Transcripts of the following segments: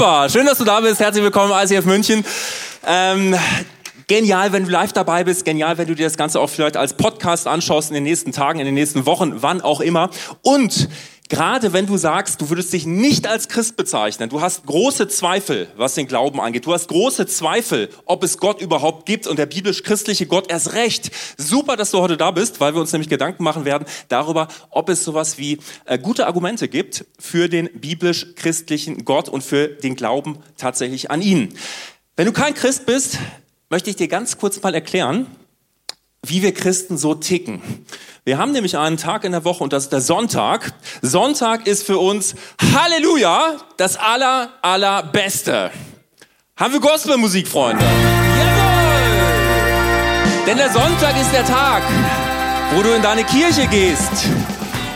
Super, schön, dass du da bist. Herzlich willkommen ICF München. Ähm, genial, wenn du live dabei bist. Genial, wenn du dir das Ganze auch vielleicht als Podcast anschaust in den nächsten Tagen, in den nächsten Wochen, wann auch immer. Und Gerade wenn du sagst, du würdest dich nicht als Christ bezeichnen, du hast große Zweifel, was den Glauben angeht, du hast große Zweifel, ob es Gott überhaupt gibt und der biblisch-christliche Gott erst recht. Super, dass du heute da bist, weil wir uns nämlich Gedanken machen werden darüber, ob es sowas wie äh, gute Argumente gibt für den biblisch-christlichen Gott und für den Glauben tatsächlich an ihn. Wenn du kein Christ bist, möchte ich dir ganz kurz mal erklären, wie wir Christen so ticken. Wir haben nämlich einen Tag in der Woche und das ist der Sonntag. Sonntag ist für uns Halleluja das aller allerbeste. Haben wir Gospelmusik, Freunde? Jawohl! Denn der Sonntag ist der Tag, wo du in deine Kirche gehst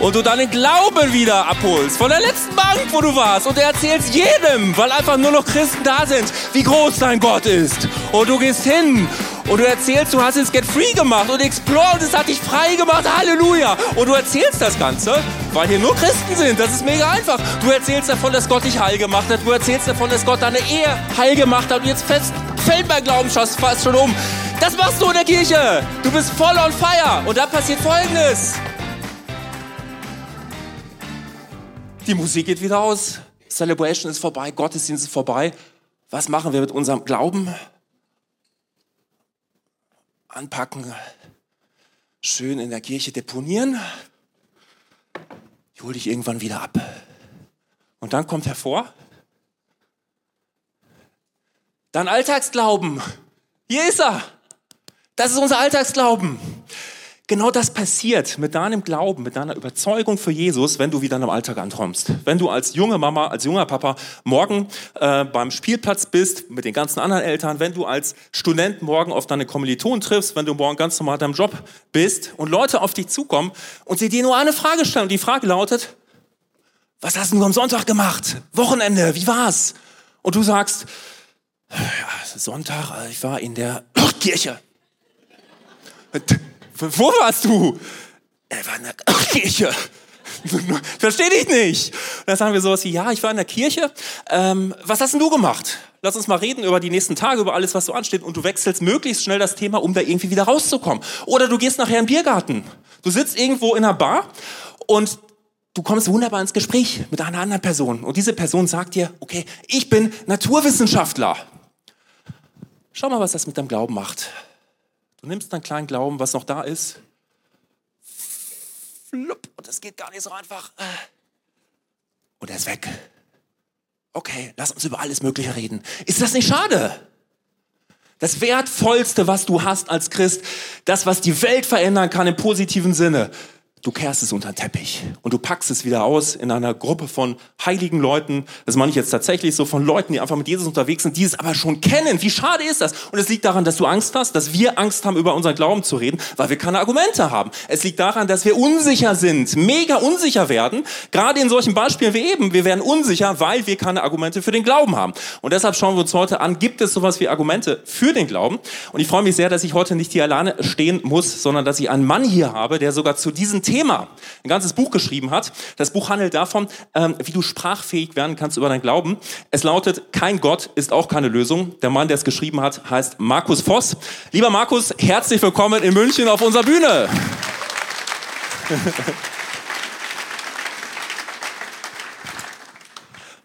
und du deinen Glauben wieder abholst von der letzten Bank, wo du warst und du erzählst jedem, weil einfach nur noch Christen da sind, wie groß dein Gott ist. Und du gehst hin und du erzählst, du hast jetzt Get Free gemacht und Explore und es hat dich frei gemacht, Halleluja. Und du erzählst das Ganze, weil hier nur Christen sind. Das ist mega einfach. Du erzählst davon, dass Gott dich heil gemacht hat. Du erzählst davon, dass Gott deine Ehe heil gemacht hat. Und jetzt fest, fällt mein Glaubensschass fast schon um. Das machst du in der Kirche. Du bist voll on fire. Und dann passiert Folgendes. Die Musik geht wieder aus. Celebration ist vorbei. Gottesdienst ist vorbei. Was machen wir mit unserem Glauben? Anpacken, schön in der Kirche deponieren. Ich hole dich irgendwann wieder ab. Und dann kommt hervor, dein Alltagsglauben. Hier ist er. Das ist unser Alltagsglauben. Genau das passiert mit deinem Glauben, mit deiner Überzeugung für Jesus, wenn du wieder im Alltag ankommst. Wenn du als junge Mama, als junger Papa morgen äh, beim Spielplatz bist mit den ganzen anderen Eltern, wenn du als Student morgen auf deine Kommilitonen triffst, wenn du morgen ganz normal deinem Job bist und Leute auf dich zukommen und sie dir nur eine Frage stellen und die Frage lautet, was hast du am Sonntag gemacht? Wochenende, wie war's? Und du sagst, ja, Sonntag, ich war in der Kirche. Wo warst du? Er war in der Kirche. Versteh dich nicht. Und dann sagen wir sowas wie, ja, ich war in der Kirche. Ähm, was hast denn du gemacht? Lass uns mal reden über die nächsten Tage, über alles, was so ansteht. Und du wechselst möglichst schnell das Thema, um da irgendwie wieder rauszukommen. Oder du gehst nachher in den Biergarten. Du sitzt irgendwo in einer Bar und du kommst wunderbar ins Gespräch mit einer anderen Person. Und diese Person sagt dir, okay, ich bin Naturwissenschaftler. Schau mal, was das mit deinem Glauben macht. Du nimmst deinen kleinen Glauben, was noch da ist, flupp, und es geht gar nicht so einfach. Und er ist weg. Okay, lass uns über alles Mögliche reden. Ist das nicht schade? Das Wertvollste, was du hast als Christ, das, was die Welt verändern kann im positiven Sinne, du kehrst es unter den Teppich und du packst es wieder aus in einer Gruppe von heiligen Leuten. Das meine ich jetzt tatsächlich so von Leuten, die einfach mit Jesus unterwegs sind, die es aber schon kennen. Wie schade ist das? Und es liegt daran, dass du Angst hast, dass wir Angst haben, über unseren Glauben zu reden, weil wir keine Argumente haben. Es liegt daran, dass wir unsicher sind, mega unsicher werden. Gerade in solchen Beispielen wie eben. Wir werden unsicher, weil wir keine Argumente für den Glauben haben. Und deshalb schauen wir uns heute an, gibt es sowas wie Argumente für den Glauben? Und ich freue mich sehr, dass ich heute nicht hier alleine stehen muss, sondern dass ich einen Mann hier habe, der sogar zu diesen Themen Thema ein ganzes Buch geschrieben hat. Das Buch handelt davon, ähm, wie du sprachfähig werden kannst über dein Glauben. Es lautet, kein Gott ist auch keine Lösung. Der Mann, der es geschrieben hat, heißt Markus Voss. Lieber Markus, herzlich willkommen in München auf unserer Bühne.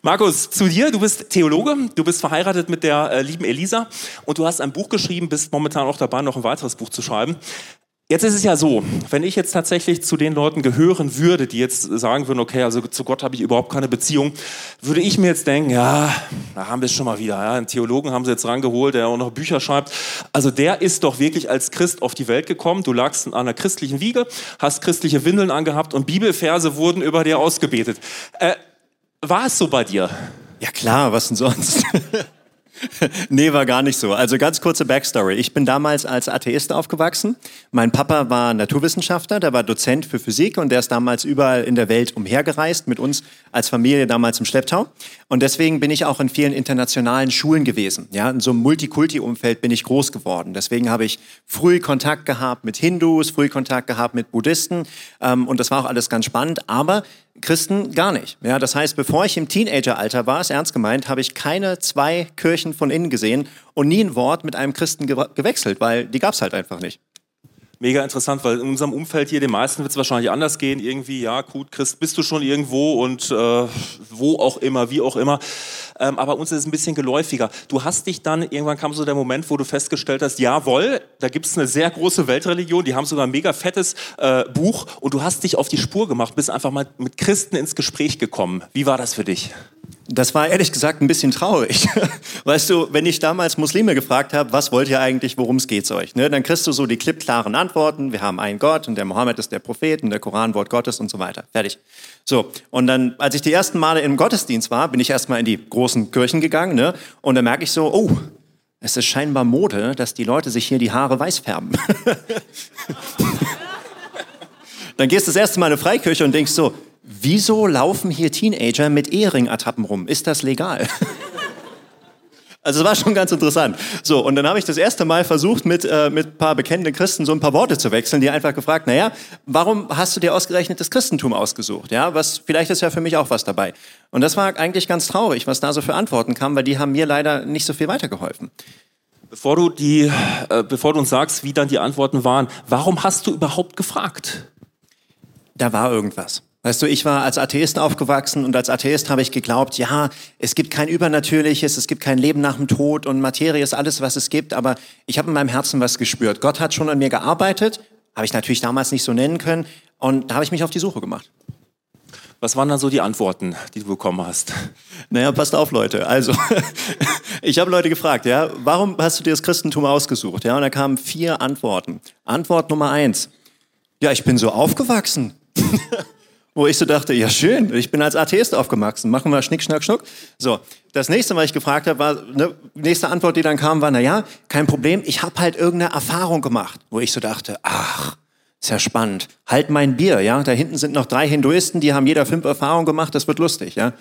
Markus, zu dir. Du bist Theologe, du bist verheiratet mit der äh, lieben Elisa und du hast ein Buch geschrieben, bist momentan auch dabei, noch ein weiteres Buch zu schreiben. Jetzt ist es ja so, wenn ich jetzt tatsächlich zu den Leuten gehören würde, die jetzt sagen würden, okay, also zu Gott habe ich überhaupt keine Beziehung, würde ich mir jetzt denken, ja, da haben wir es schon mal wieder. Ja, einen Theologen haben sie jetzt rangeholt, der auch noch Bücher schreibt. Also der ist doch wirklich als Christ auf die Welt gekommen. Du lagst an einer christlichen Wiege, hast christliche Windeln angehabt und Bibelverse wurden über dir ausgebetet. Äh, war es so bei dir? Ja klar, was denn sonst? nee, war gar nicht so. Also ganz kurze Backstory. Ich bin damals als Atheist aufgewachsen. Mein Papa war Naturwissenschaftler, der war Dozent für Physik und der ist damals überall in der Welt umhergereist mit uns als Familie damals im Schlepptau. Und deswegen bin ich auch in vielen internationalen Schulen gewesen. Ja, in so einem Multikulti-Umfeld bin ich groß geworden. Deswegen habe ich früh Kontakt gehabt mit Hindus, früh Kontakt gehabt mit Buddhisten. Ähm, und das war auch alles ganz spannend. Aber Christen gar nicht. Ja, das heißt, bevor ich im Teenageralter war, ist ernst gemeint, habe ich keine zwei Kirchen von innen gesehen und nie ein Wort mit einem Christen ge gewechselt, weil die gab es halt einfach nicht mega interessant, weil in unserem Umfeld hier den meisten wird es wahrscheinlich anders gehen. Irgendwie, ja, gut, Christ, bist du schon irgendwo und äh, wo auch immer, wie auch immer. Ähm, aber uns ist es ein bisschen geläufiger. Du hast dich dann, irgendwann kam so der Moment, wo du festgestellt hast, jawohl, da gibt es eine sehr große Weltreligion, die haben sogar ein mega fettes äh, Buch und du hast dich auf die Spur gemacht, bist einfach mal mit Christen ins Gespräch gekommen. Wie war das für dich? Das war ehrlich gesagt ein bisschen traurig. Weißt du, wenn ich damals Muslime gefragt habe, was wollt ihr eigentlich, worum es geht euch, ne, dann kriegst du so die klippklaren Antworten. Wir haben einen Gott und der Mohammed ist der Prophet und der Koran Wort Gottes und so weiter. Fertig. So, und dann, als ich die ersten Male im Gottesdienst war, bin ich erstmal in die großen Kirchen gegangen ne, und da merke ich so, oh, es ist scheinbar Mode, dass die Leute sich hier die Haare weiß färben. dann gehst du das erste Mal in eine Freikirche und denkst so, wieso laufen hier Teenager mit Ehering-Attrappen rum? Ist das legal? Also es war schon ganz interessant. So, und dann habe ich das erste Mal versucht, mit, äh, mit ein paar bekennenden Christen so ein paar Worte zu wechseln, die einfach gefragt, naja, warum hast du dir ausgerechnet das Christentum ausgesucht? Ja, was, vielleicht ist ja für mich auch was dabei. Und das war eigentlich ganz traurig, was da so für Antworten kam, weil die haben mir leider nicht so viel weitergeholfen. Bevor du, die, äh, bevor du uns sagst, wie dann die Antworten waren, warum hast du überhaupt gefragt? Da war irgendwas. Weißt du, ich war als Atheist aufgewachsen und als Atheist habe ich geglaubt, ja, es gibt kein Übernatürliches, es gibt kein Leben nach dem Tod und Materie ist alles, was es gibt, aber ich habe in meinem Herzen was gespürt. Gott hat schon an mir gearbeitet, habe ich natürlich damals nicht so nennen können und da habe ich mich auf die Suche gemacht. Was waren dann so die Antworten, die du bekommen hast? Naja, passt auf, Leute. Also, ich habe Leute gefragt, ja, warum hast du dir das Christentum ausgesucht? Ja, und da kamen vier Antworten. Antwort Nummer eins. Ja, ich bin so aufgewachsen. wo ich so dachte, ja schön, ich bin als Atheist aufgewachsen, machen wir Schnick, Schnack, Schnuck. So, das nächste, was ich gefragt habe, war, ne, nächste Antwort, die dann kam, war, na ja, kein Problem, ich habe halt irgendeine Erfahrung gemacht, wo ich so dachte, ach, ist spannend. Halt mein Bier, ja, da hinten sind noch drei Hinduisten, die haben jeder fünf Erfahrungen gemacht, das wird lustig, ja.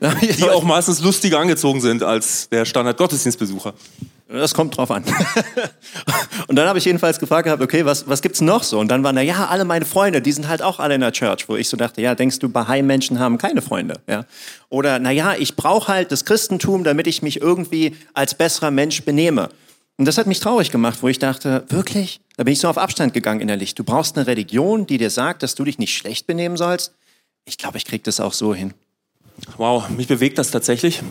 die auch meistens lustiger angezogen sind als der Standard-Gottesdienstbesucher. Das kommt drauf an. und dann habe ich jedenfalls gefragt gehabt, okay, was, was gibt's noch so? Und dann waren da, ja, alle meine Freunde, die sind halt auch alle in der Church, wo ich so dachte, ja, denkst du, Bahai-Menschen haben keine Freunde, ja? Oder, na ja, ich brauche halt das Christentum, damit ich mich irgendwie als besserer Mensch benehme. Und das hat mich traurig gemacht, wo ich dachte, wirklich? Da bin ich so auf Abstand gegangen innerlich. Du brauchst eine Religion, die dir sagt, dass du dich nicht schlecht benehmen sollst? Ich glaube, ich krieg das auch so hin. Wow, mich bewegt das tatsächlich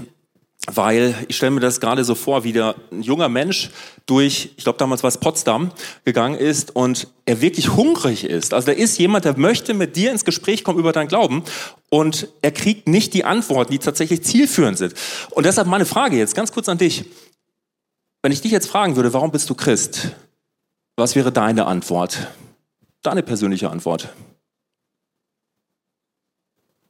weil ich stelle mir das gerade so vor, wie der ein junger Mensch durch, ich glaube damals war es Potsdam, gegangen ist und er wirklich hungrig ist. Also da ist jemand, der möchte mit dir ins Gespräch kommen über dein Glauben und er kriegt nicht die Antworten, die tatsächlich zielführend sind. Und deshalb meine Frage jetzt ganz kurz an dich. Wenn ich dich jetzt fragen würde, warum bist du Christ? Was wäre deine Antwort? Deine persönliche Antwort?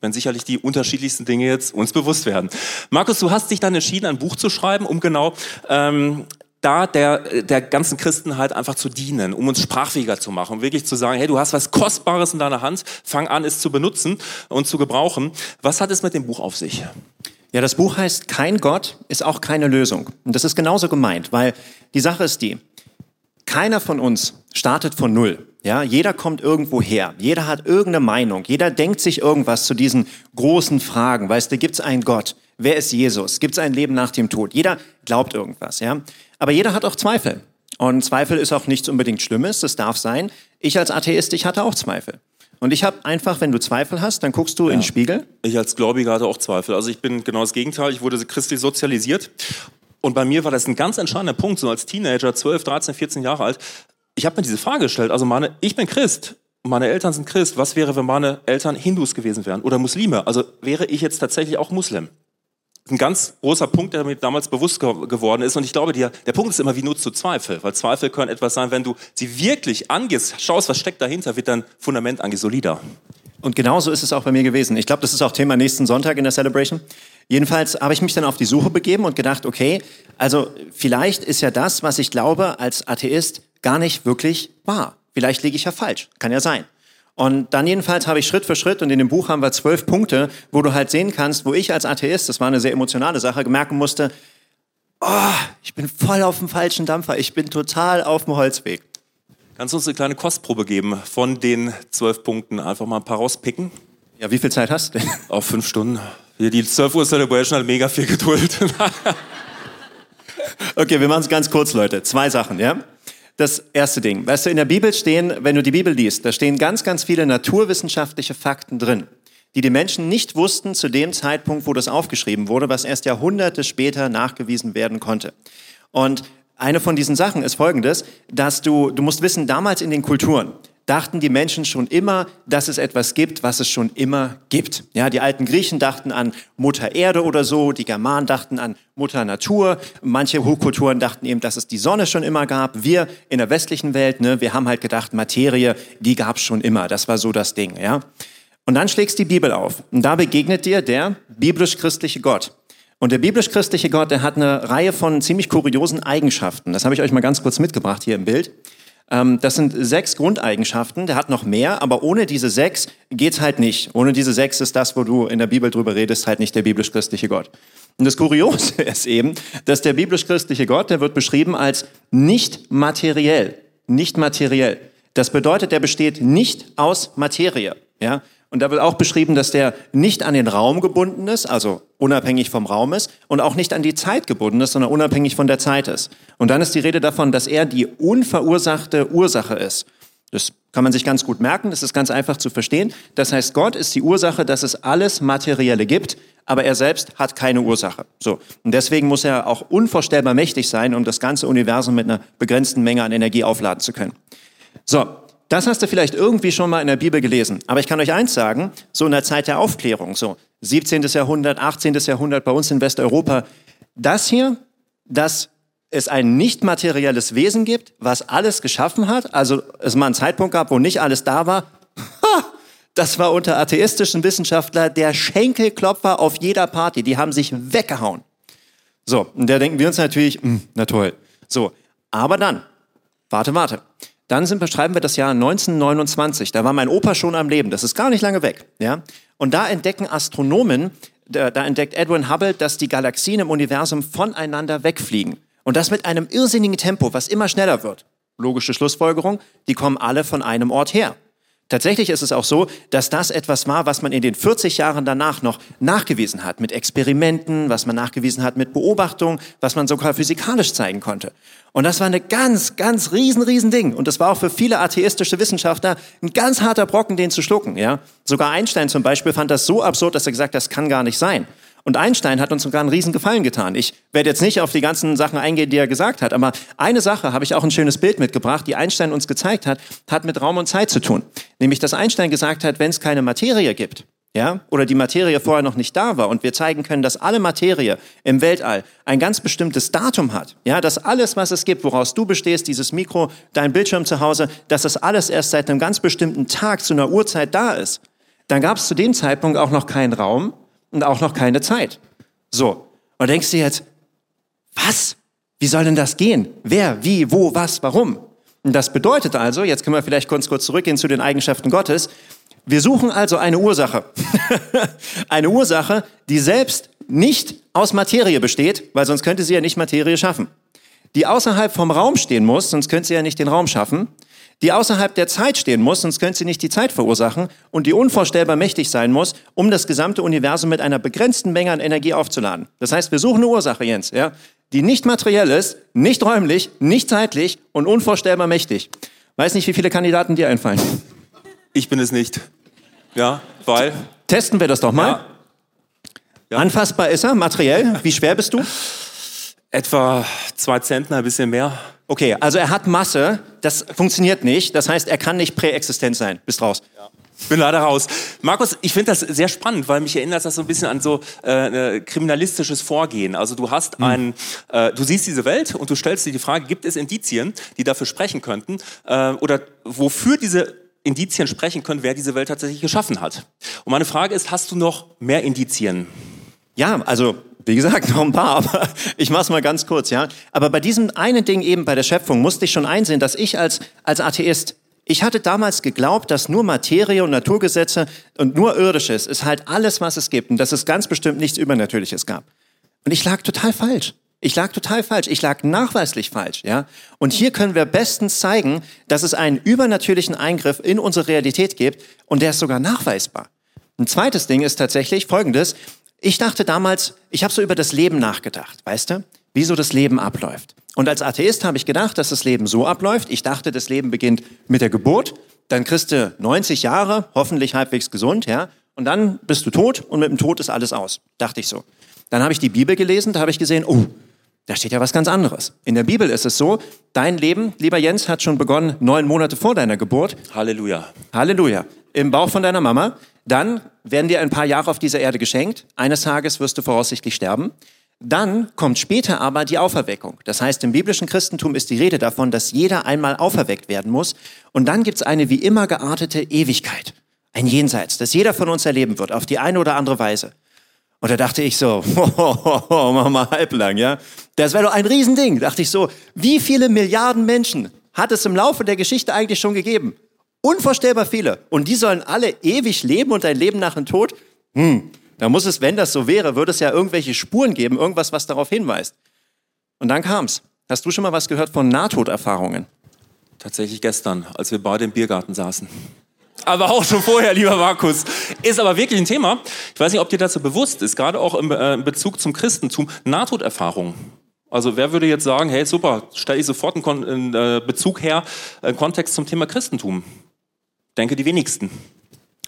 Wenn sicherlich die unterschiedlichsten Dinge jetzt uns bewusst werden. Markus, du hast dich dann entschieden, ein Buch zu schreiben, um genau ähm, da der, der ganzen Christen halt einfach zu dienen, um uns sprachfähiger zu machen, um wirklich zu sagen, hey, du hast was Kostbares in deiner Hand, fang an, es zu benutzen und zu gebrauchen. Was hat es mit dem Buch auf sich? Ja, das Buch heißt Kein Gott ist auch keine Lösung. Und das ist genauso gemeint, weil die Sache ist die, keiner von uns startet von Null. Ja, jeder kommt irgendwo her. Jeder hat irgendeine Meinung. Jeder denkt sich irgendwas zu diesen großen Fragen. Weißt du, gibt es einen Gott? Wer ist Jesus? Gibt es ein Leben nach dem Tod? Jeder glaubt irgendwas, ja. Aber jeder hat auch Zweifel. Und Zweifel ist auch nichts unbedingt Schlimmes. Das darf sein. Ich als Atheist, ich hatte auch Zweifel. Und ich habe einfach, wenn du Zweifel hast, dann guckst du ja. in den Spiegel. Ich als Gläubiger hatte auch Zweifel. Also ich bin genau das Gegenteil. Ich wurde christlich sozialisiert. Und bei mir war das ein ganz entscheidender Punkt, so als Teenager, 12, 13, 14 Jahre alt, ich habe mir diese Frage gestellt, also meine, ich bin Christ, meine Eltern sind Christ, was wäre, wenn meine Eltern Hindus gewesen wären oder Muslime? Also wäre ich jetzt tatsächlich auch Muslim? Ein ganz großer Punkt, der mir damals bewusst ge geworden ist. Und ich glaube, dir, der Punkt ist immer, wie nutzt du Zweifel? Weil Zweifel können etwas sein, wenn du sie wirklich angehst, schaust, was steckt dahinter, wird dein Fundament eigentlich solider. Und genauso ist es auch bei mir gewesen. Ich glaube, das ist auch Thema nächsten Sonntag in der Celebration. Jedenfalls habe ich mich dann auf die Suche begeben und gedacht, okay, also vielleicht ist ja das, was ich glaube als Atheist, gar nicht wirklich wahr. Vielleicht liege ich ja falsch. Kann ja sein. Und dann jedenfalls habe ich Schritt für Schritt, und in dem Buch haben wir zwölf Punkte, wo du halt sehen kannst, wo ich als Atheist, das war eine sehr emotionale Sache, merken musste, oh, ich bin voll auf dem falschen Dampfer, ich bin total auf dem Holzweg. Kannst du uns eine kleine Kostprobe geben von den zwölf Punkten? Einfach mal ein paar rauspicken. Ja, wie viel Zeit hast du denn? Auf fünf Stunden. Die 12 Uhr Celebration hat mega viel Geduld. okay, wir machen es ganz kurz, Leute. Zwei Sachen, ja? Das erste Ding. Weißt du, in der Bibel stehen, wenn du die Bibel liest, da stehen ganz, ganz viele naturwissenschaftliche Fakten drin, die die Menschen nicht wussten zu dem Zeitpunkt, wo das aufgeschrieben wurde, was erst Jahrhunderte später nachgewiesen werden konnte. Und eine von diesen Sachen ist folgendes, dass du, du musst wissen, damals in den Kulturen, dachten die Menschen schon immer, dass es etwas gibt, was es schon immer gibt. Ja, die alten Griechen dachten an Mutter Erde oder so, die Germanen dachten an Mutter Natur, manche Hochkulturen dachten eben, dass es die Sonne schon immer gab. Wir in der westlichen Welt, ne, wir haben halt gedacht, Materie, die gab es schon immer. Das war so das Ding, ja. Und dann schlägst die Bibel auf und da begegnet dir der biblisch-christliche Gott. Und der biblisch-christliche Gott, der hat eine Reihe von ziemlich kuriosen Eigenschaften. Das habe ich euch mal ganz kurz mitgebracht hier im Bild. Ähm, das sind sechs Grundeigenschaften. Der hat noch mehr, aber ohne diese sechs geht's halt nicht. Ohne diese sechs ist das, wo du in der Bibel drüber redest, halt nicht der biblisch-christliche Gott. Und das Kuriose ist eben, dass der biblisch-christliche Gott, der wird beschrieben als nicht materiell. Nicht materiell. Das bedeutet, der besteht nicht aus Materie. Ja? Und da wird auch beschrieben, dass der nicht an den Raum gebunden ist, also unabhängig vom Raum ist, und auch nicht an die Zeit gebunden ist, sondern unabhängig von der Zeit ist. Und dann ist die Rede davon, dass er die unverursachte Ursache ist. Das kann man sich ganz gut merken, das ist ganz einfach zu verstehen. Das heißt, Gott ist die Ursache, dass es alles Materielle gibt, aber er selbst hat keine Ursache. So. Und deswegen muss er auch unvorstellbar mächtig sein, um das ganze Universum mit einer begrenzten Menge an Energie aufladen zu können. So. Das hast du vielleicht irgendwie schon mal in der Bibel gelesen. Aber ich kann euch eins sagen, so in der Zeit der Aufklärung, so 17. Jahrhundert, 18. Jahrhundert bei uns in Westeuropa, das hier, das es ein nicht materielles Wesen gibt, was alles geschaffen hat, also es mal einen Zeitpunkt gab, wo nicht alles da war, das war unter atheistischen Wissenschaftlern der Schenkelklopfer auf jeder Party. Die haben sich weggehauen. So, und da denken wir uns natürlich, mh, hm, na toll. So, aber dann, warte, warte. Dann sind, beschreiben wir das Jahr 1929. Da war mein Opa schon am Leben. Das ist gar nicht lange weg. Ja? Und da entdecken Astronomen, da, da entdeckt Edwin Hubble, dass die Galaxien im Universum voneinander wegfliegen. Und das mit einem irrsinnigen Tempo, was immer schneller wird. Logische Schlussfolgerung, die kommen alle von einem Ort her. Tatsächlich ist es auch so, dass das etwas war, was man in den 40 Jahren danach noch nachgewiesen hat, mit Experimenten, was man nachgewiesen hat mit Beobachtungen, was man sogar physikalisch zeigen konnte. Und das war eine ganz, ganz riesen, riesen Ding. Und das war auch für viele atheistische Wissenschaftler ein ganz harter Brocken, den zu schlucken. Ja? Sogar Einstein zum Beispiel fand das so absurd, dass er gesagt hat, das kann gar nicht sein. Und Einstein hat uns sogar einen riesen Gefallen getan. Ich werde jetzt nicht auf die ganzen Sachen eingehen, die er gesagt hat, aber eine Sache habe ich auch ein schönes Bild mitgebracht, die Einstein uns gezeigt hat, hat mit Raum und Zeit zu tun. Nämlich, dass Einstein gesagt hat, wenn es keine Materie gibt, ja, oder die Materie vorher noch nicht da war und wir zeigen können, dass alle Materie im Weltall ein ganz bestimmtes Datum hat, ja, dass alles, was es gibt, woraus du bestehst, dieses Mikro, dein Bildschirm zu Hause, dass das alles erst seit einem ganz bestimmten Tag zu einer Uhrzeit da ist, dann gab es zu dem Zeitpunkt auch noch keinen Raum, und auch noch keine Zeit. So. Und denkst du jetzt, was? Wie soll denn das gehen? Wer, wie, wo, was, warum? Und das bedeutet also, jetzt können wir vielleicht kurz, kurz zurückgehen zu den Eigenschaften Gottes. Wir suchen also eine Ursache. eine Ursache, die selbst nicht aus Materie besteht, weil sonst könnte sie ja nicht Materie schaffen. Die außerhalb vom Raum stehen muss, sonst könnte sie ja nicht den Raum schaffen die außerhalb der Zeit stehen muss, sonst könnte sie nicht die Zeit verursachen, und die unvorstellbar mächtig sein muss, um das gesamte Universum mit einer begrenzten Menge an Energie aufzuladen. Das heißt, wir suchen eine Ursache, Jens, ja, die nicht materiell ist, nicht räumlich, nicht zeitlich und unvorstellbar mächtig. Weiß nicht, wie viele Kandidaten dir einfallen. Ich bin es nicht. Ja, weil. Testen wir das doch mal. Ja. Ja. Anfassbar ist er, materiell. Wie schwer bist du? Etwa zwei Zentner, ein bisschen mehr. Okay, also er hat Masse, das funktioniert nicht. Das heißt, er kann nicht präexistent sein. Bist raus. Ja. Bin leider raus. Markus, ich finde das sehr spannend, weil mich erinnert das so ein bisschen an so äh, kriminalistisches Vorgehen. Also du hast hm. einen, äh, du siehst diese Welt und du stellst dir die Frage, gibt es Indizien, die dafür sprechen könnten äh, oder wofür diese Indizien sprechen können, wer diese Welt tatsächlich geschaffen hat. Und meine Frage ist, hast du noch mehr Indizien? Ja, also wie gesagt, noch ein paar, aber ich mach's mal ganz kurz, ja. Aber bei diesem einen Ding eben bei der Schöpfung musste ich schon einsehen, dass ich als, als Atheist, ich hatte damals geglaubt, dass nur Materie und Naturgesetze und nur Irdisches ist halt alles, was es gibt und dass es ganz bestimmt nichts Übernatürliches gab. Und ich lag total falsch. Ich lag total falsch. Ich lag nachweislich falsch, ja. Und hier können wir bestens zeigen, dass es einen übernatürlichen Eingriff in unsere Realität gibt und der ist sogar nachweisbar. Ein zweites Ding ist tatsächlich folgendes. Ich dachte damals, ich habe so über das Leben nachgedacht, weißt du? Wie so das Leben abläuft. Und als Atheist habe ich gedacht, dass das Leben so abläuft. Ich dachte, das Leben beginnt mit der Geburt, dann kriegst du 90 Jahre, hoffentlich halbwegs gesund, ja, und dann bist du tot und mit dem Tod ist alles aus. Dachte ich so. Dann habe ich die Bibel gelesen, da habe ich gesehen, oh, da steht ja was ganz anderes. In der Bibel ist es so, dein Leben, lieber Jens, hat schon begonnen neun Monate vor deiner Geburt. Halleluja. Halleluja. Im Bauch von deiner Mama. Dann werden dir ein paar Jahre auf dieser Erde geschenkt. Eines Tages wirst du voraussichtlich sterben. Dann kommt später aber die Auferweckung. Das heißt, im biblischen Christentum ist die Rede davon, dass jeder einmal auferweckt werden muss. Und dann gibt es eine wie immer geartete Ewigkeit. Ein Jenseits, das jeder von uns erleben wird, auf die eine oder andere Weise. Und da dachte ich so, mach mal halblang, ja. Das wäre doch ein Riesending. Da dachte ich so, wie viele Milliarden Menschen hat es im Laufe der Geschichte eigentlich schon gegeben? Unvorstellbar viele. Und die sollen alle ewig leben und ein Leben nach dem Tod? Hm, da muss es, wenn das so wäre, würde es ja irgendwelche Spuren geben, irgendwas, was darauf hinweist. Und dann kam's. Hast du schon mal was gehört von Nahtoderfahrungen? Tatsächlich gestern, als wir beide im Biergarten saßen aber auch schon vorher, lieber Markus. Ist aber wirklich ein Thema. Ich weiß nicht, ob dir das so bewusst ist, gerade auch im äh, Bezug zum Christentum, Nahtoderfahrung. Also wer würde jetzt sagen, hey super, stelle ich sofort einen, äh, Bezug her, einen Kontext zum Thema Christentum? Denke die wenigsten.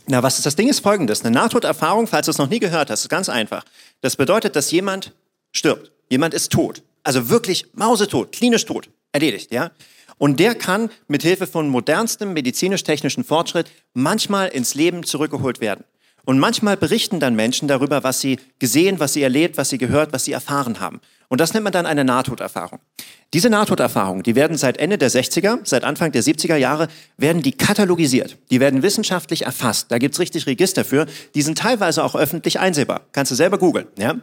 Na, was ist das Ding ist folgendes. Eine Nahtoderfahrung, falls du es noch nie gehört hast, ist ganz einfach. Das bedeutet, dass jemand stirbt. Jemand ist tot. Also wirklich mausetot, klinisch tot. Erledigt, ja? Und der kann mit Hilfe von modernstem medizinisch-technischen Fortschritt manchmal ins Leben zurückgeholt werden. Und manchmal berichten dann Menschen darüber, was sie gesehen, was sie erlebt, was sie gehört, was sie erfahren haben. Und das nennt man dann eine Nahtoderfahrung. Diese Nahtoderfahrungen, die werden seit Ende der 60er, seit Anfang der 70er Jahre, werden die katalogisiert. Die werden wissenschaftlich erfasst. Da gibt's richtig Register für. Die sind teilweise auch öffentlich einsehbar. Kannst du selber googeln. Ja?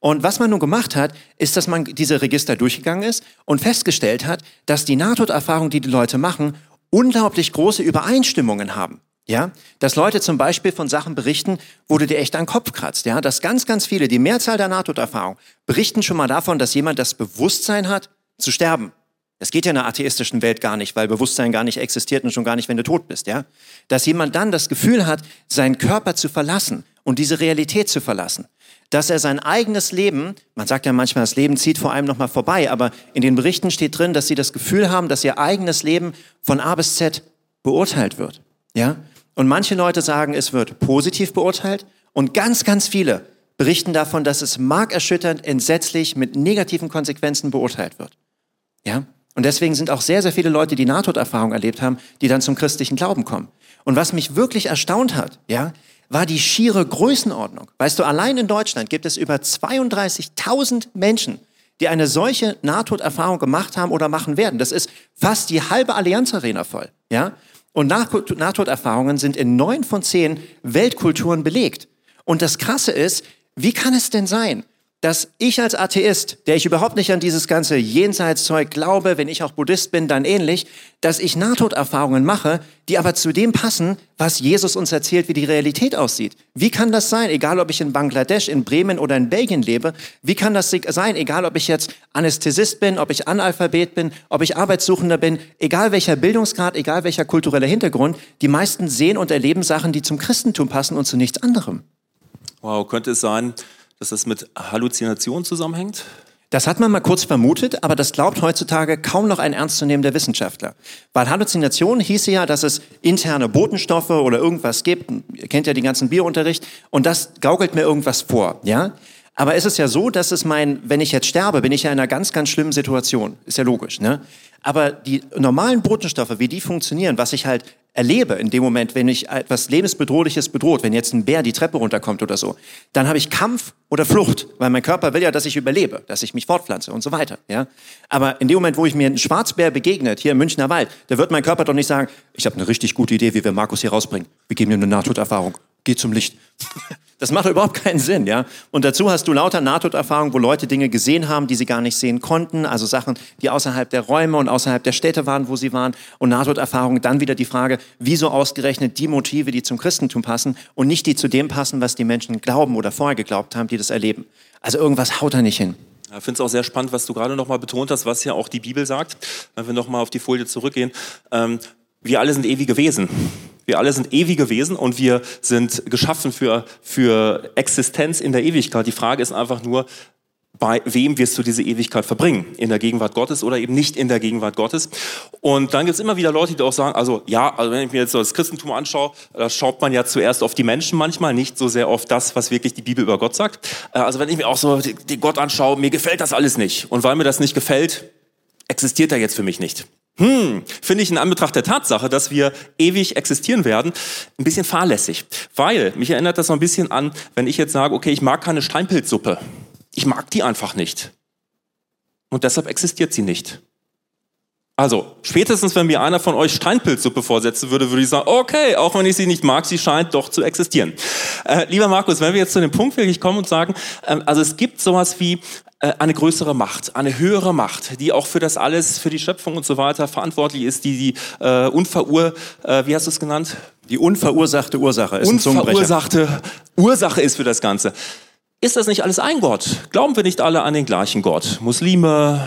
Und was man nun gemacht hat, ist, dass man diese Register durchgegangen ist und festgestellt hat, dass die Nahtoderfahrungen, die die Leute machen, unglaublich große Übereinstimmungen haben. Ja, dass Leute zum Beispiel von Sachen berichten, wo du dir echt an den Kopf kratzt. Ja, dass ganz, ganz viele, die Mehrzahl der Nahtoderfahrungen, berichten schon mal davon, dass jemand das Bewusstsein hat, zu sterben. Das geht ja in einer atheistischen Welt gar nicht, weil Bewusstsein gar nicht existiert und schon gar nicht, wenn du tot bist, ja? Dass jemand dann das Gefühl hat, seinen Körper zu verlassen und diese Realität zu verlassen dass er sein eigenes Leben, man sagt ja manchmal, das Leben zieht vor allem nochmal vorbei, aber in den Berichten steht drin, dass sie das Gefühl haben, dass ihr eigenes Leben von A bis Z beurteilt wird. Ja? Und manche Leute sagen, es wird positiv beurteilt und ganz, ganz viele berichten davon, dass es markerschütternd, entsetzlich mit negativen Konsequenzen beurteilt wird. Ja? Und deswegen sind auch sehr, sehr viele Leute, die Nahtoderfahrung erlebt haben, die dann zum christlichen Glauben kommen. Und was mich wirklich erstaunt hat, ja, war die schiere Größenordnung. Weißt du, allein in Deutschland gibt es über 32.000 Menschen, die eine solche Nahtoderfahrung gemacht haben oder machen werden. Das ist fast die halbe Allianz Arena voll, ja? Und Nahtoderfahrungen sind in neun von zehn Weltkulturen belegt. Und das Krasse ist, wie kann es denn sein, dass ich als Atheist, der ich überhaupt nicht an dieses ganze Jenseitszeug glaube, wenn ich auch Buddhist bin, dann ähnlich, dass ich Nahtoderfahrungen mache, die aber zu dem passen, was Jesus uns erzählt, wie die Realität aussieht. Wie kann das sein, egal ob ich in Bangladesch, in Bremen oder in Belgien lebe? Wie kann das sein, egal ob ich jetzt Anästhesist bin, ob ich Analphabet bin, ob ich Arbeitssuchender bin, egal welcher Bildungsgrad, egal welcher kultureller Hintergrund, die meisten sehen und erleben Sachen, die zum Christentum passen und zu nichts anderem. Wow, könnte es sein, dass das mit Halluzinationen zusammenhängt? Das hat man mal kurz vermutet, aber das glaubt heutzutage kaum noch ein ernstzunehmender Wissenschaftler. Weil Halluzination hieße ja, dass es interne Botenstoffe oder irgendwas gibt. Ihr kennt ja den ganzen Biounterricht. Und das gaukelt mir irgendwas vor, ja? Aber es ist ja so, dass es mein, wenn ich jetzt sterbe, bin ich ja in einer ganz, ganz schlimmen Situation. Ist ja logisch, ne? Aber die normalen Botenstoffe, wie die funktionieren, was ich halt erlebe in dem Moment, wenn ich etwas lebensbedrohliches bedroht, wenn jetzt ein Bär die Treppe runterkommt oder so, dann habe ich Kampf oder Flucht, weil mein Körper will ja, dass ich überlebe, dass ich mich fortpflanze und so weiter. Ja? Aber in dem Moment, wo ich mir ein Schwarzbär begegnet, hier im Münchner Wald, da wird mein Körper doch nicht sagen, ich habe eine richtig gute Idee, wie wir Markus hier rausbringen. Wir geben ihm eine Nahtoderfahrung. Geh zum Licht. Das macht überhaupt keinen Sinn, ja. Und dazu hast du lauter Nahtoderfahrungen, wo Leute Dinge gesehen haben, die sie gar nicht sehen konnten. Also Sachen, die außerhalb der Räume und außerhalb der Städte waren, wo sie waren. Und Nahtoderfahrungen, dann wieder die Frage, wieso ausgerechnet die Motive, die zum Christentum passen und nicht die zu dem passen, was die Menschen glauben oder vorher geglaubt haben, die das erleben. Also irgendwas haut da nicht hin. Ich finde es auch sehr spannend, was du gerade nochmal betont hast, was ja auch die Bibel sagt. Wenn wir nochmal auf die Folie zurückgehen. Ähm, wir alle sind ewige Wesen. Wir alle sind ewige Wesen und wir sind geschaffen für, für Existenz in der Ewigkeit. Die Frage ist einfach nur, bei wem wirst du diese Ewigkeit verbringen? In der Gegenwart Gottes oder eben nicht in der Gegenwart Gottes? Und dann gibt es immer wieder Leute, die auch sagen, also ja, also wenn ich mir jetzt so das Christentum anschaue, da schaut man ja zuerst auf die Menschen manchmal, nicht so sehr auf das, was wirklich die Bibel über Gott sagt. Äh, also wenn ich mir auch so den Gott anschaue, mir gefällt das alles nicht. Und weil mir das nicht gefällt, existiert er jetzt für mich nicht. Hm, finde ich in Anbetracht der Tatsache, dass wir ewig existieren werden, ein bisschen fahrlässig. Weil, mich erinnert das so ein bisschen an, wenn ich jetzt sage, okay, ich mag keine Steinpilzsuppe. Ich mag die einfach nicht. Und deshalb existiert sie nicht. Also, spätestens wenn mir einer von euch Steinpilzsuppe vorsetzen würde, würde ich sagen, okay, auch wenn ich sie nicht mag, sie scheint doch zu existieren. Äh, lieber Markus, wenn wir jetzt zu dem Punkt wirklich kommen und sagen, äh, also es gibt sowas wie äh, eine größere Macht, eine höhere Macht, die auch für das alles, für die Schöpfung und so weiter verantwortlich ist, die die äh, unverur, äh, wie hast du es genannt? Die unverursachte Ursache ist Unverursachte Ursache ist für das Ganze. Ist das nicht alles ein Gott? Glauben wir nicht alle an den gleichen Gott? Muslime,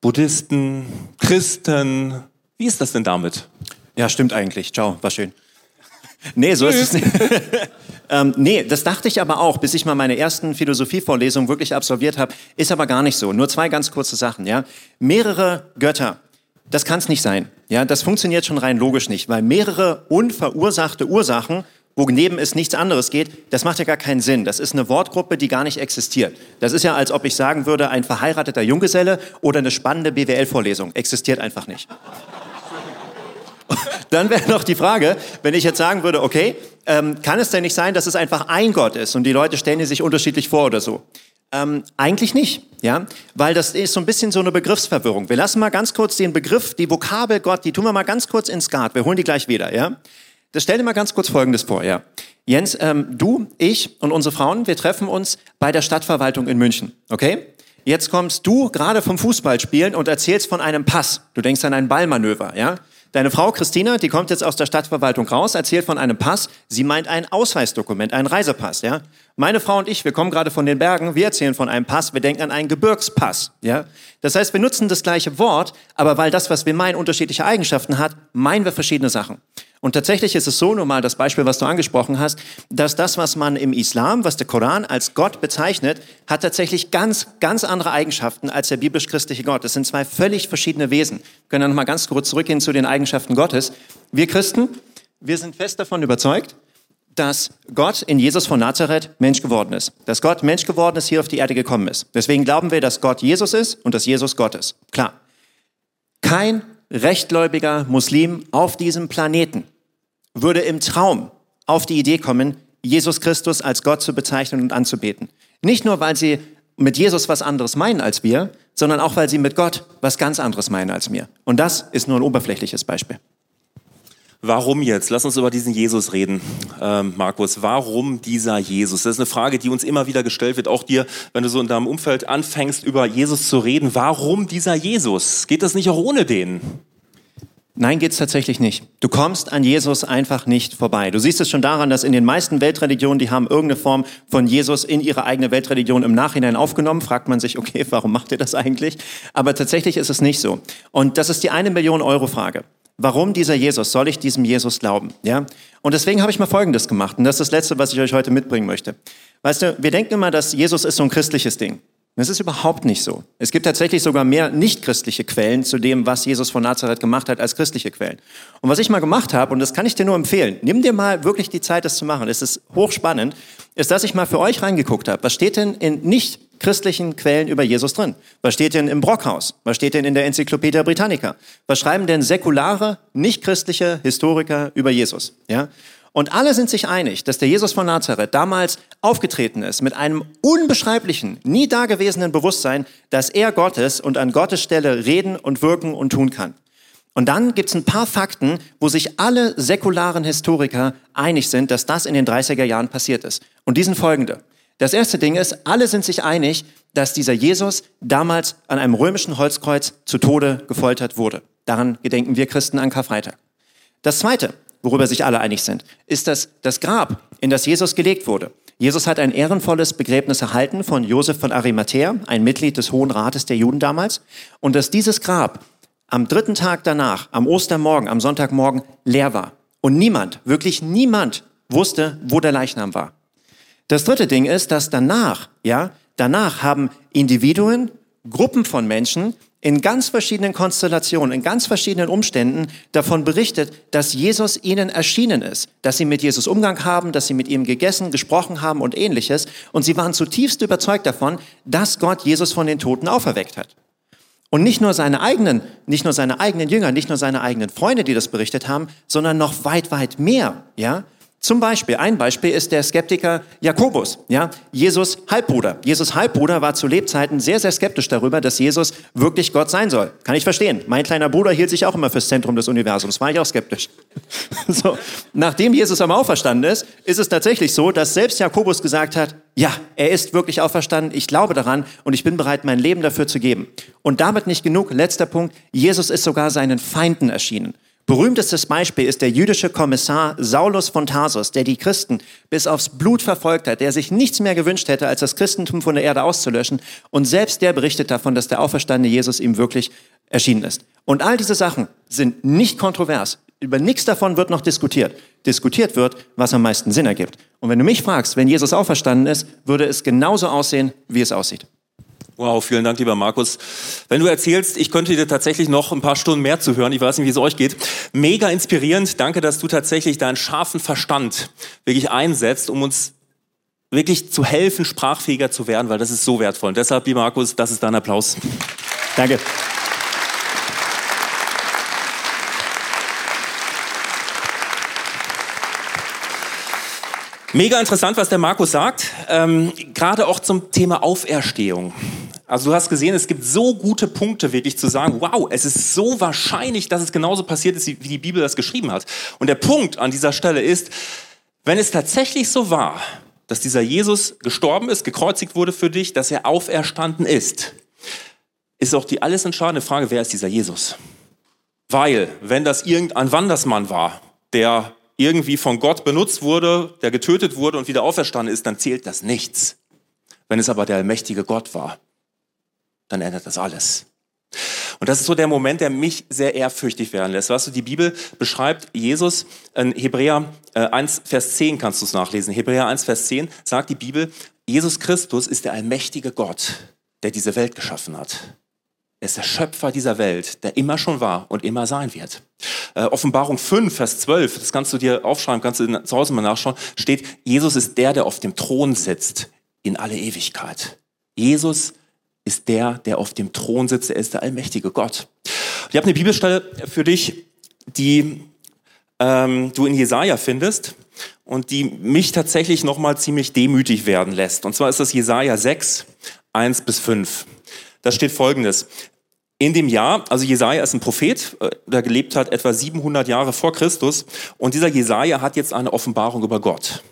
Buddhisten, Christen. Wie ist das denn damit? Ja, stimmt eigentlich. Ciao, war schön. Nee, so ist es nicht. ähm, nee, das dachte ich aber auch, bis ich mal meine ersten Philosophievorlesungen wirklich absolviert habe. Ist aber gar nicht so. Nur zwei ganz kurze Sachen. Ja, mehrere Götter. Das kann es nicht sein. Ja, das funktioniert schon rein logisch nicht, weil mehrere unverursachte Ursachen wo neben es nichts anderes geht, das macht ja gar keinen Sinn. Das ist eine Wortgruppe, die gar nicht existiert. Das ist ja, als ob ich sagen würde, ein verheirateter Junggeselle oder eine spannende BWL-Vorlesung. Existiert einfach nicht. Dann wäre noch die Frage, wenn ich jetzt sagen würde, okay, ähm, kann es denn nicht sein, dass es einfach ein Gott ist und die Leute stellen die sich unterschiedlich vor oder so? Ähm, eigentlich nicht, ja, weil das ist so ein bisschen so eine Begriffsverwirrung. Wir lassen mal ganz kurz den Begriff, die Vokabel Gott, die tun wir mal ganz kurz ins Skat. Wir holen die gleich wieder, ja. Das stell dir mal ganz kurz Folgendes vor, ja. Jens, ähm, du, ich und unsere Frauen, wir treffen uns bei der Stadtverwaltung in München, okay? Jetzt kommst du gerade vom Fußballspielen und erzählst von einem Pass. Du denkst an ein Ballmanöver, ja? Deine Frau Christina, die kommt jetzt aus der Stadtverwaltung raus, erzählt von einem Pass. Sie meint ein Ausweisdokument, ein Reisepass, ja? Meine Frau und ich, wir kommen gerade von den Bergen, wir erzählen von einem Pass, wir denken an einen Gebirgspass, ja? Das heißt, wir nutzen das gleiche Wort, aber weil das, was wir meinen, unterschiedliche Eigenschaften hat, meinen wir verschiedene Sachen. Und tatsächlich ist es so, nur mal das Beispiel, was du angesprochen hast, dass das, was man im Islam, was der Koran als Gott bezeichnet, hat tatsächlich ganz, ganz andere Eigenschaften als der biblisch-christliche Gott. Das sind zwei völlig verschiedene Wesen. Wir können dann noch mal ganz kurz zurückgehen zu den Eigenschaften Gottes. Wir Christen, wir sind fest davon überzeugt, dass Gott in Jesus von Nazareth Mensch geworden ist. Dass Gott Mensch geworden ist, hier auf die Erde gekommen ist. Deswegen glauben wir, dass Gott Jesus ist und dass Jesus Gott ist. Klar. Kein rechtgläubiger Muslim auf diesem Planeten würde im Traum auf die Idee kommen, Jesus Christus als Gott zu bezeichnen und anzubeten. Nicht nur, weil sie mit Jesus was anderes meinen als wir, sondern auch, weil sie mit Gott was ganz anderes meinen als mir. Und das ist nur ein oberflächliches Beispiel. Warum jetzt? Lass uns über diesen Jesus reden, ähm, Markus. Warum dieser Jesus? Das ist eine Frage, die uns immer wieder gestellt wird, auch dir, wenn du so in deinem Umfeld anfängst, über Jesus zu reden. Warum dieser Jesus? Geht das nicht auch ohne den? Nein, geht's tatsächlich nicht. Du kommst an Jesus einfach nicht vorbei. Du siehst es schon daran, dass in den meisten Weltreligionen, die haben irgendeine Form von Jesus in ihre eigene Weltreligion im Nachhinein aufgenommen. Fragt man sich, okay, warum macht ihr das eigentlich? Aber tatsächlich ist es nicht so. Und das ist die eine Million Euro Frage. Warum dieser Jesus? Soll ich diesem Jesus glauben? Ja? Und deswegen habe ich mal Folgendes gemacht. Und das ist das Letzte, was ich euch heute mitbringen möchte. Weißt du, wir denken immer, dass Jesus ist so ein christliches Ding. Das ist überhaupt nicht so. Es gibt tatsächlich sogar mehr nicht-christliche Quellen zu dem, was Jesus von Nazareth gemacht hat, als christliche Quellen. Und was ich mal gemacht habe, und das kann ich dir nur empfehlen, nimm dir mal wirklich die Zeit, das zu machen, es ist hochspannend, ist, dass ich mal für euch reingeguckt habe. Was steht denn in nicht-christlichen Quellen über Jesus drin? Was steht denn im Brockhaus? Was steht denn in der Enzyklopädie Britannica? Was schreiben denn säkulare, nicht-christliche Historiker über Jesus? Ja? Und alle sind sich einig, dass der Jesus von Nazareth damals aufgetreten ist mit einem unbeschreiblichen, nie dagewesenen Bewusstsein, dass er Gott ist und an Gottes Stelle reden und wirken und tun kann. Und dann gibt es ein paar Fakten, wo sich alle säkularen Historiker einig sind, dass das in den 30er Jahren passiert ist. Und die sind folgende. Das erste Ding ist, alle sind sich einig, dass dieser Jesus damals an einem römischen Holzkreuz zu Tode gefoltert wurde. Daran gedenken wir Christen an Karfreitag. Das zweite, worüber sich alle einig sind, ist, dass das Grab, in das Jesus gelegt wurde, Jesus hat ein ehrenvolles Begräbnis erhalten von Josef von Arimathea, ein Mitglied des Hohen Rates der Juden damals, und dass dieses Grab am dritten Tag danach, am Ostermorgen, am Sonntagmorgen leer war Und niemand, wirklich niemand wusste, wo der Leichnam war. Das dritte Ding ist, dass danach, ja, danach haben Individuen, Gruppen von Menschen in ganz verschiedenen Konstellationen, in ganz verschiedenen Umständen davon berichtet, dass Jesus ihnen erschienen ist, dass sie mit Jesus Umgang haben, dass sie mit ihm gegessen, gesprochen haben und ähnliches. Und sie waren zutiefst überzeugt davon, dass Gott Jesus von den Toten auferweckt hat. Und nicht nur seine eigenen, nicht nur seine eigenen Jünger, nicht nur seine eigenen Freunde, die das berichtet haben, sondern noch weit, weit mehr, ja. Zum Beispiel, ein Beispiel ist der Skeptiker Jakobus, ja, Jesus Halbbruder. Jesus Halbbruder war zu Lebzeiten sehr, sehr skeptisch darüber, dass Jesus wirklich Gott sein soll. Kann ich verstehen. Mein kleiner Bruder hielt sich auch immer fürs Zentrum des Universums, war ich auch skeptisch. so, nachdem Jesus am auferstanden ist, ist es tatsächlich so, dass selbst Jakobus gesagt hat, ja, er ist wirklich auferstanden, ich glaube daran und ich bin bereit, mein Leben dafür zu geben. Und damit nicht genug, letzter Punkt, Jesus ist sogar seinen Feinden erschienen. Berühmtestes Beispiel ist der jüdische Kommissar Saulus von Tarsus, der die Christen bis aufs Blut verfolgt hat, der sich nichts mehr gewünscht hätte, als das Christentum von der Erde auszulöschen. Und selbst der berichtet davon, dass der auferstandene Jesus ihm wirklich erschienen ist. Und all diese Sachen sind nicht kontrovers. Über nichts davon wird noch diskutiert. Diskutiert wird, was am meisten Sinn ergibt. Und wenn du mich fragst, wenn Jesus auferstanden ist, würde es genauso aussehen, wie es aussieht. Wow, vielen Dank, lieber Markus. Wenn du erzählst, ich könnte dir tatsächlich noch ein paar Stunden mehr zuhören. Ich weiß nicht, wie es euch geht. Mega inspirierend. Danke, dass du tatsächlich deinen scharfen Verstand wirklich einsetzt, um uns wirklich zu helfen, sprachfähiger zu werden, weil das ist so wertvoll. Und deshalb, lieber Markus, das ist dein Applaus. Danke. Mega interessant, was der Markus sagt, ähm, gerade auch zum Thema Auferstehung. Also du hast gesehen, es gibt so gute Punkte wirklich zu sagen, wow, es ist so wahrscheinlich, dass es genauso passiert ist, wie die Bibel das geschrieben hat. Und der Punkt an dieser Stelle ist, wenn es tatsächlich so war, dass dieser Jesus gestorben ist, gekreuzigt wurde für dich, dass er auferstanden ist, ist auch die alles entscheidende Frage, wer ist dieser Jesus? Weil, wenn das irgendein Wandersmann war, der irgendwie von Gott benutzt wurde, der getötet wurde und wieder auferstanden ist, dann zählt das nichts. Wenn es aber der allmächtige Gott war, dann ändert das alles. Und das ist so der Moment, der mich sehr ehrfürchtig werden lässt. Weißt du, die Bibel beschreibt Jesus, in Hebräer 1, äh, Vers 10 kannst du es nachlesen. Hebräer 1, Vers 10 sagt die Bibel, Jesus Christus ist der allmächtige Gott, der diese Welt geschaffen hat. Er ist der Schöpfer dieser Welt, der immer schon war und immer sein wird. Äh, Offenbarung 5, Vers 12, das kannst du dir aufschreiben, kannst du zu Hause mal nachschauen, steht, Jesus ist der, der auf dem Thron sitzt in alle Ewigkeit. Jesus ist der, der auf dem Thron sitzt, er ist der allmächtige Gott. Ich habe eine Bibelstelle für dich, die ähm, du in Jesaja findest und die mich tatsächlich nochmal ziemlich demütig werden lässt. Und zwar ist das Jesaja 6, 1 bis 5. Da steht Folgendes. In dem Jahr, also Jesaja ist ein Prophet, äh, der gelebt hat etwa 700 Jahre vor Christus. Und dieser Jesaja hat jetzt eine Offenbarung über Gott.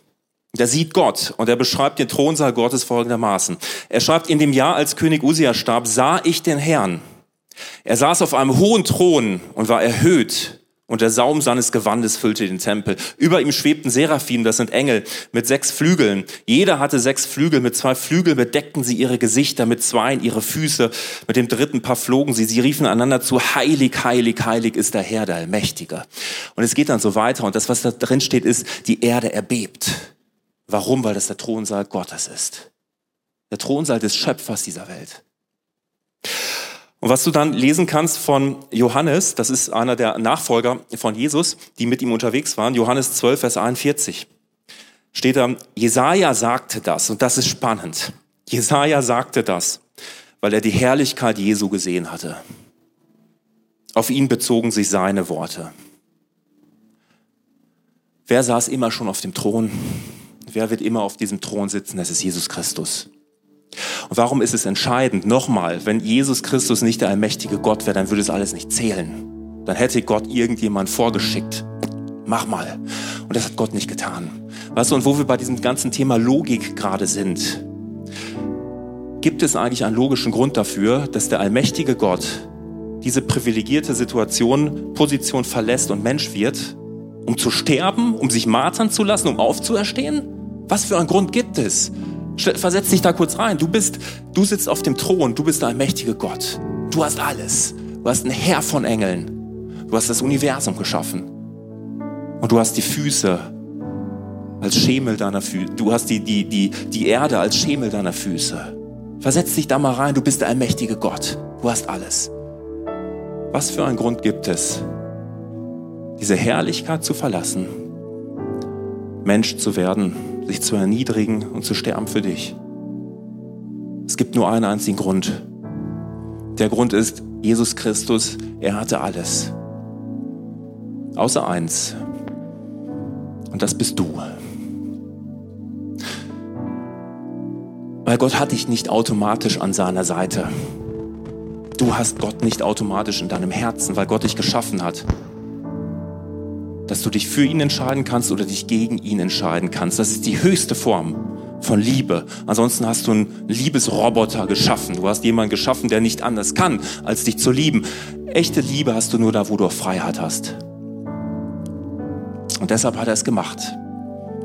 Der sieht Gott und er beschreibt den Thronsaal Gottes folgendermaßen. Er schreibt, in dem Jahr, als König Usia starb, sah ich den Herrn. Er saß auf einem hohen Thron und war erhöht und der Saum seines Gewandes füllte den Tempel. Über ihm schwebten Seraphim, das sind Engel, mit sechs Flügeln. Jeder hatte sechs Flügel. Mit zwei Flügeln bedeckten sie ihre Gesichter, mit zweien ihre Füße. Mit dem dritten Paar flogen sie. Sie riefen einander zu, heilig, heilig, heilig ist der Herr, der Allmächtige. Und es geht dann so weiter. Und das, was da drin steht, ist, die Erde erbebt. Warum? Weil das der Thronsaal Gottes ist. Der Thronsaal des Schöpfers dieser Welt. Und was du dann lesen kannst von Johannes, das ist einer der Nachfolger von Jesus, die mit ihm unterwegs waren, Johannes 12, Vers 41, steht da, Jesaja sagte das, und das ist spannend. Jesaja sagte das, weil er die Herrlichkeit Jesu gesehen hatte. Auf ihn bezogen sich seine Worte. Wer saß immer schon auf dem Thron? Wer wird immer auf diesem Thron sitzen? Das ist Jesus Christus. Und warum ist es entscheidend? Nochmal, wenn Jesus Christus nicht der allmächtige Gott wäre, dann würde es alles nicht zählen. Dann hätte Gott irgendjemand vorgeschickt. Mach mal. Und das hat Gott nicht getan. Weißt du, und wo wir bei diesem ganzen Thema Logik gerade sind, gibt es eigentlich einen logischen Grund dafür, dass der allmächtige Gott diese privilegierte Situation, Position verlässt und Mensch wird, um zu sterben, um sich martern zu lassen, um aufzuerstehen? Was für einen Grund gibt es? Versetz dich da kurz rein. Du bist, du sitzt auf dem Thron, du bist der allmächtige Gott. Du hast alles. Du hast ein Herr von Engeln. Du hast das Universum geschaffen. Und du hast die Füße als Schemel deiner Füße. Du hast die, die, die, die Erde als Schemel deiner Füße. Versetz dich da mal rein, du bist der allmächtige Gott. Du hast alles. Was für einen Grund gibt es, diese Herrlichkeit zu verlassen, Mensch zu werden, sich zu erniedrigen und zu sterben für dich? Es gibt nur einen einzigen Grund. Der Grund ist, Jesus Christus, er hatte alles. Außer eins. Und das bist du. Weil Gott hat dich nicht automatisch an seiner Seite. Du hast Gott nicht automatisch in deinem Herzen, weil Gott dich geschaffen hat. Dass du dich für ihn entscheiden kannst oder dich gegen ihn entscheiden kannst. Das ist die höchste Form von Liebe. Ansonsten hast du einen Liebesroboter geschaffen. Du hast jemanden geschaffen, der nicht anders kann, als dich zu lieben. Echte Liebe hast du nur da, wo du Freiheit hast. Und deshalb hat er es gemacht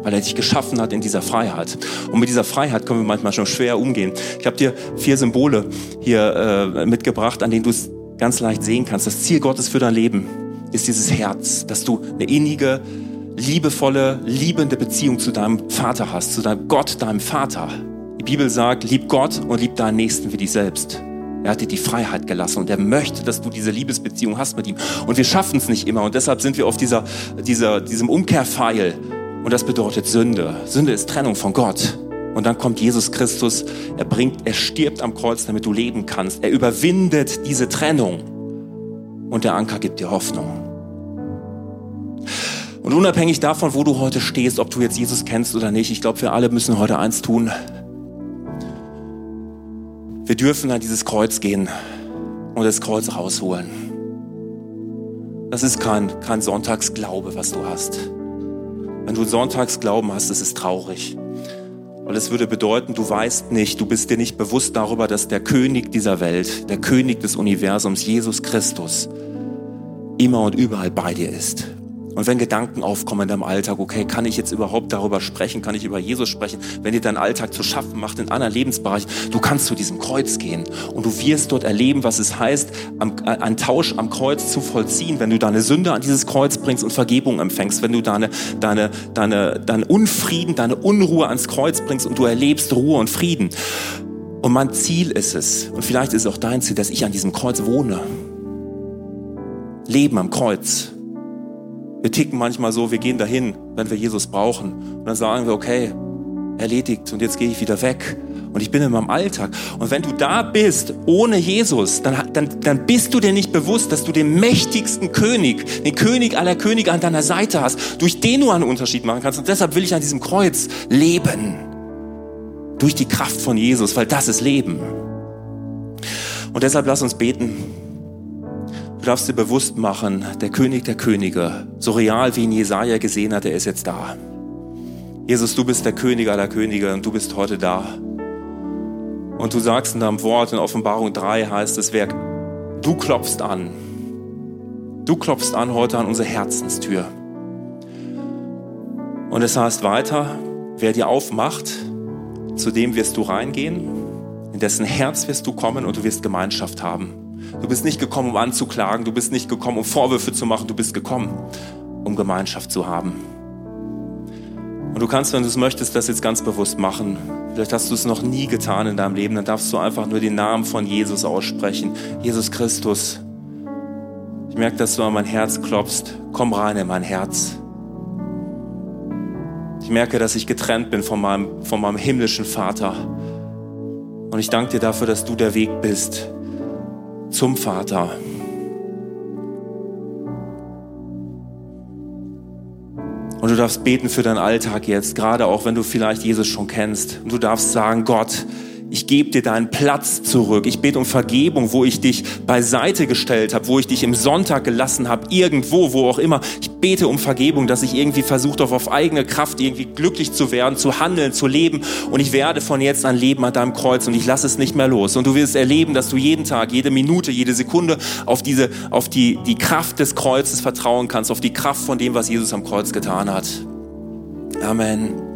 weil er dich geschaffen hat in dieser Freiheit. Und mit dieser Freiheit können wir manchmal schon schwer umgehen. Ich habe dir vier Symbole hier äh, mitgebracht, an denen du es ganz leicht sehen kannst. Das Ziel Gottes für dein Leben ist dieses Herz, dass du eine innige, liebevolle, liebende Beziehung zu deinem Vater hast, zu deinem Gott, deinem Vater. Die Bibel sagt, lieb Gott und lieb deinen Nächsten wie dich selbst. Er hat dir die Freiheit gelassen und er möchte, dass du diese Liebesbeziehung hast mit ihm. Und wir schaffen es nicht immer und deshalb sind wir auf dieser, dieser, diesem Umkehrpfeil und das bedeutet Sünde. Sünde ist Trennung von Gott. Und dann kommt Jesus Christus, er bringt, er stirbt am Kreuz, damit du leben kannst. Er überwindet diese Trennung. Und der Anker gibt dir Hoffnung. Und unabhängig davon, wo du heute stehst, ob du jetzt Jesus kennst oder nicht, ich glaube, wir alle müssen heute eins tun. Wir dürfen an dieses Kreuz gehen und das Kreuz rausholen. Das ist kein, kein Sonntagsglaube, was du hast. Wenn du Sonntagsglauben hast, ist es traurig. Weil es würde bedeuten, du weißt nicht, du bist dir nicht bewusst darüber, dass der König dieser Welt, der König des Universums, Jesus Christus, immer und überall bei dir ist. Und wenn Gedanken aufkommen in deinem Alltag, okay, kann ich jetzt überhaupt darüber sprechen, kann ich über Jesus sprechen, wenn dir dein Alltag zu schaffen macht in anderen Lebensbereichen, du kannst zu diesem Kreuz gehen und du wirst dort erleben, was es heißt, äh, einen Tausch am Kreuz zu vollziehen, wenn du deine Sünde an dieses Kreuz bringst und Vergebung empfängst, wenn du deine, deine, deine, deine Unfrieden, deine Unruhe ans Kreuz bringst und du erlebst Ruhe und Frieden. Und mein Ziel ist es, und vielleicht ist es auch dein Ziel, dass ich an diesem Kreuz wohne. Leben am Kreuz wir ticken manchmal so, wir gehen dahin, wenn wir Jesus brauchen. Und dann sagen wir, okay, erledigt und jetzt gehe ich wieder weg. Und ich bin in meinem Alltag. Und wenn du da bist, ohne Jesus, dann, dann, dann bist du dir nicht bewusst, dass du den mächtigsten König, den König aller Könige an deiner Seite hast, durch den du einen Unterschied machen kannst. Und deshalb will ich an diesem Kreuz leben. Durch die Kraft von Jesus, weil das ist Leben. Und deshalb lass uns beten. Du darfst dir bewusst machen, der König der Könige, so real wie ihn Jesaja gesehen hat, er ist jetzt da. Jesus, du bist der König aller Könige und du bist heute da. Und du sagst in deinem Wort in Offenbarung 3 heißt es, wer, du klopfst an. Du klopfst an heute an unsere Herzenstür. Und es heißt weiter, wer dir aufmacht, zu dem wirst du reingehen, in dessen Herz wirst du kommen und du wirst Gemeinschaft haben. Du bist nicht gekommen, um anzuklagen, du bist nicht gekommen, um Vorwürfe zu machen, du bist gekommen, um Gemeinschaft zu haben. Und du kannst, wenn du es möchtest, das jetzt ganz bewusst machen. Vielleicht hast du es noch nie getan in deinem Leben, dann darfst du einfach nur den Namen von Jesus aussprechen. Jesus Christus. Ich merke, dass du an mein Herz klopfst. Komm rein in mein Herz. Ich merke, dass ich getrennt bin von meinem, von meinem himmlischen Vater. Und ich danke dir dafür, dass du der Weg bist zum Vater. Und du darfst beten für deinen Alltag jetzt, gerade auch wenn du vielleicht Jesus schon kennst. Und du darfst sagen, Gott, ich gebe dir deinen Platz zurück. Ich bete um Vergebung, wo ich dich beiseite gestellt habe, wo ich dich im Sonntag gelassen habe, irgendwo, wo auch immer. Ich bete um Vergebung, dass ich irgendwie versucht habe, auf eigene Kraft irgendwie glücklich zu werden, zu handeln, zu leben. Und ich werde von jetzt an leben an deinem Kreuz und ich lasse es nicht mehr los. Und du wirst erleben, dass du jeden Tag, jede Minute, jede Sekunde auf diese, auf die, die Kraft des Kreuzes vertrauen kannst, auf die Kraft von dem, was Jesus am Kreuz getan hat. Amen.